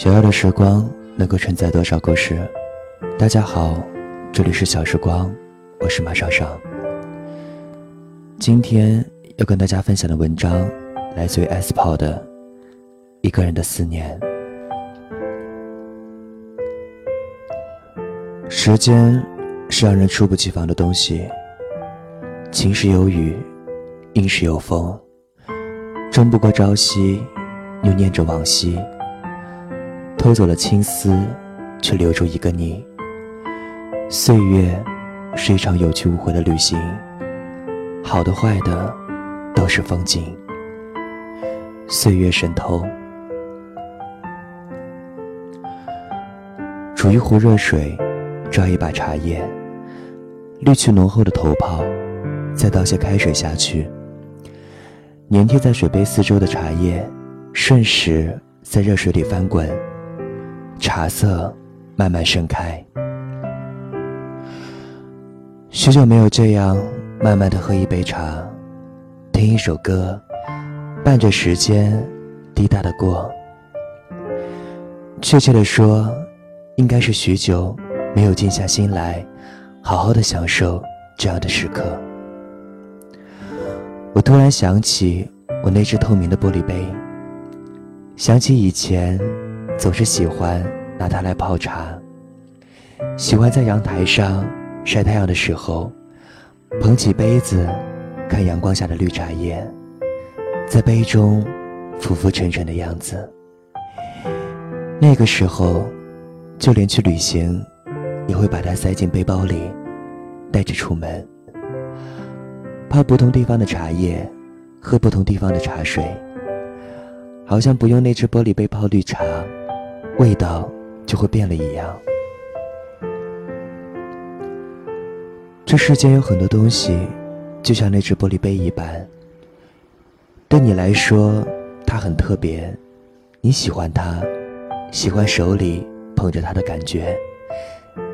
小小的时光能够承载多少故事？大家好，这里是小时光，我是马少少。今天要跟大家分享的文章来自于 S 跑的《一个人的思念》。时间是让人猝不及防的东西，晴时有雨，阴时有风，争不过朝夕，又念着往昔。偷走了青丝，却留住一个你。岁月是一场有去无回的旅行，好的坏的都是风景。岁月神偷，煮一壶热水，抓一把茶叶，滤去浓厚的头泡，再倒些开水下去。粘贴在水杯四周的茶叶，瞬时在热水里翻滚。茶色慢慢盛开，许久没有这样慢慢的喝一杯茶，听一首歌，伴着时间滴答的过。确切的说，应该是许久没有静下心来，好好的享受这样的时刻。我突然想起我那只透明的玻璃杯，想起以前总是喜欢。拿它来泡茶，喜欢在阳台上晒太阳的时候，捧起杯子，看阳光下的绿茶叶，在杯中浮浮沉沉的样子。那个时候，就连去旅行，也会把它塞进背包里，带着出门，泡不同地方的茶叶，喝不同地方的茶水，好像不用那只玻璃杯泡绿茶，味道。就会变了一样。这世间有很多东西，就像那只玻璃杯一般。对你来说，它很特别，你喜欢它，喜欢手里捧着它的感觉，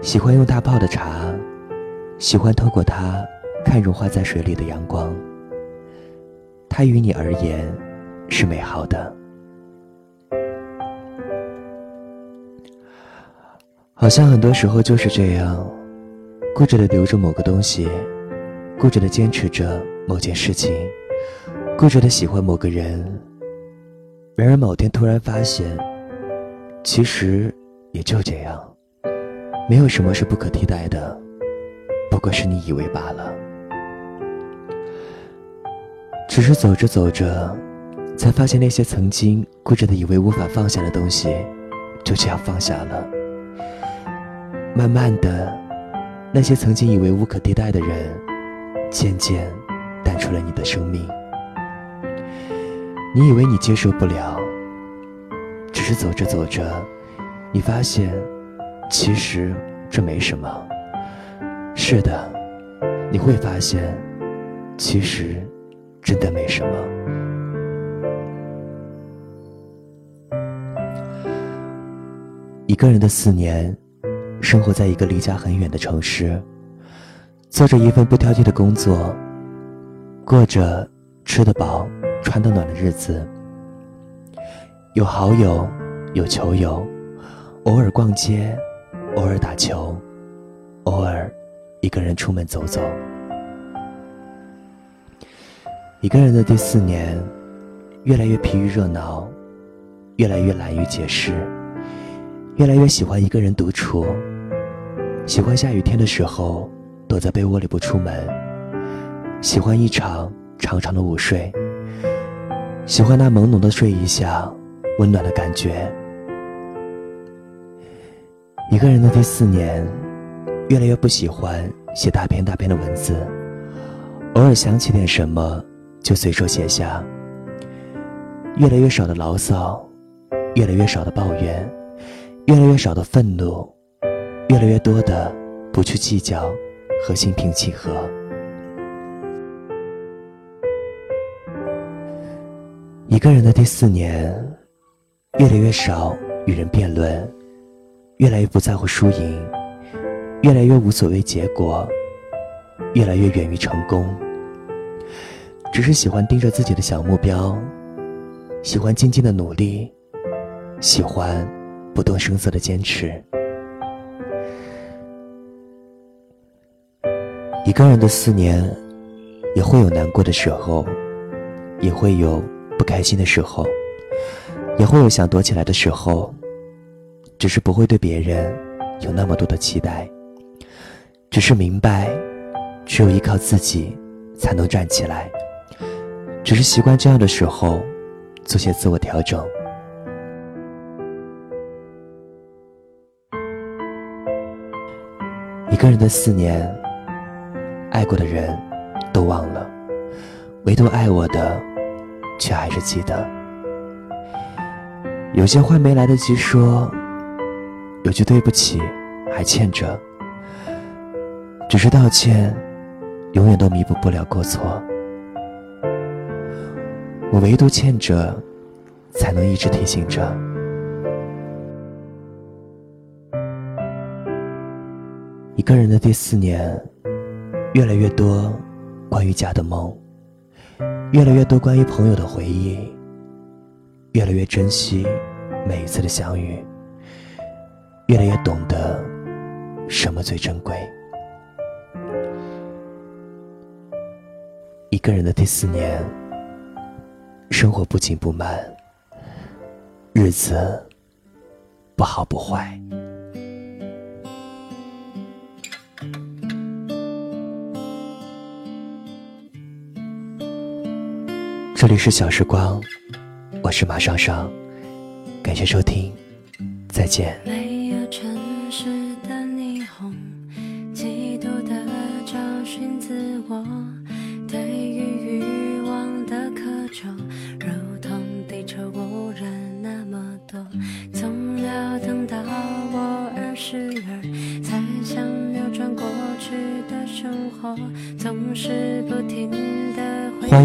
喜欢用它泡的茶，喜欢透过它看融化在水里的阳光。它于你而言是美好的。好像很多时候就是这样，固执的留着某个东西，固执的坚持着某件事情，固执的喜欢某个人。然而某天突然发现，其实也就这样，没有什么是不可替代的，不过是你以为罢了。只是走着走着，才发现那些曾经固执的以为无法放下的东西，就这样放下了。慢慢的，那些曾经以为无可替代的人，渐渐淡出了你的生命。你以为你接受不了，只是走着走着，你发现，其实这没什么。是的，你会发现，其实真的没什么。一个人的四年。生活在一个离家很远的城市，做着一份不挑剔的工作，过着吃得饱、穿得暖的日子。有好友，有球友，偶尔逛街，偶尔打球，偶尔一个人出门走走。一个人的第四年，越来越疲于热闹，越来越懒于解释，越来越喜欢一个人独处。喜欢下雨天的时候躲在被窝里不出门，喜欢一场长长的午睡，喜欢那朦胧的睡意下温暖的感觉。一个人的第四年，越来越不喜欢写大篇大篇的文字，偶尔想起点什么就随手写下。越来越少的牢骚，越来越少的抱怨，越来越少的愤怒。越来越多的不去计较和心平气和，一个人的第四年，越来越少与人辩论，越来越不在乎输赢，越来越无所谓结果，越来越远于成功，只是喜欢盯着自己的小目标，喜欢静静的努力，喜欢不动声色的坚持。一个人的四年，也会有难过的时候，也会有不开心的时候，也会有想躲起来的时候，只是不会对别人有那么多的期待，只是明白，只有依靠自己才能站起来，只是习惯这样的时候，做些自我调整。个人的四年。爱过的人，都忘了，唯独爱我的，却还是记得。有些话没来得及说，有句对不起还欠着。只是道歉，永远都弥补不了过错。我唯独欠着，才能一直提醒着。一个人的第四年。越来越多关于家的梦，越来越多关于朋友的回忆，越来越珍惜每一次的相遇，越来越懂得什么最珍贵。一个人的第四年，生活不紧不慢，日子不好不坏。这里是小时光，我是马双双，感谢收听，再见。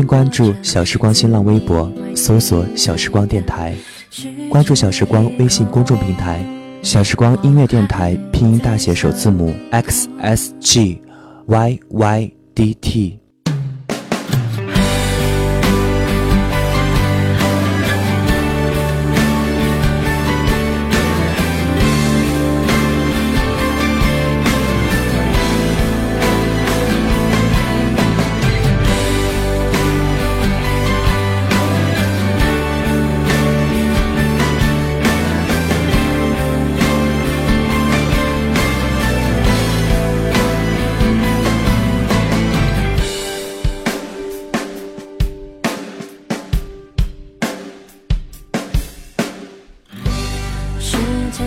关注小时光新浪微博，搜索“小时光电台”，关注小时光微信公众平台“小时光音乐电台”，拼音大写首字母 x s g y y d t。诉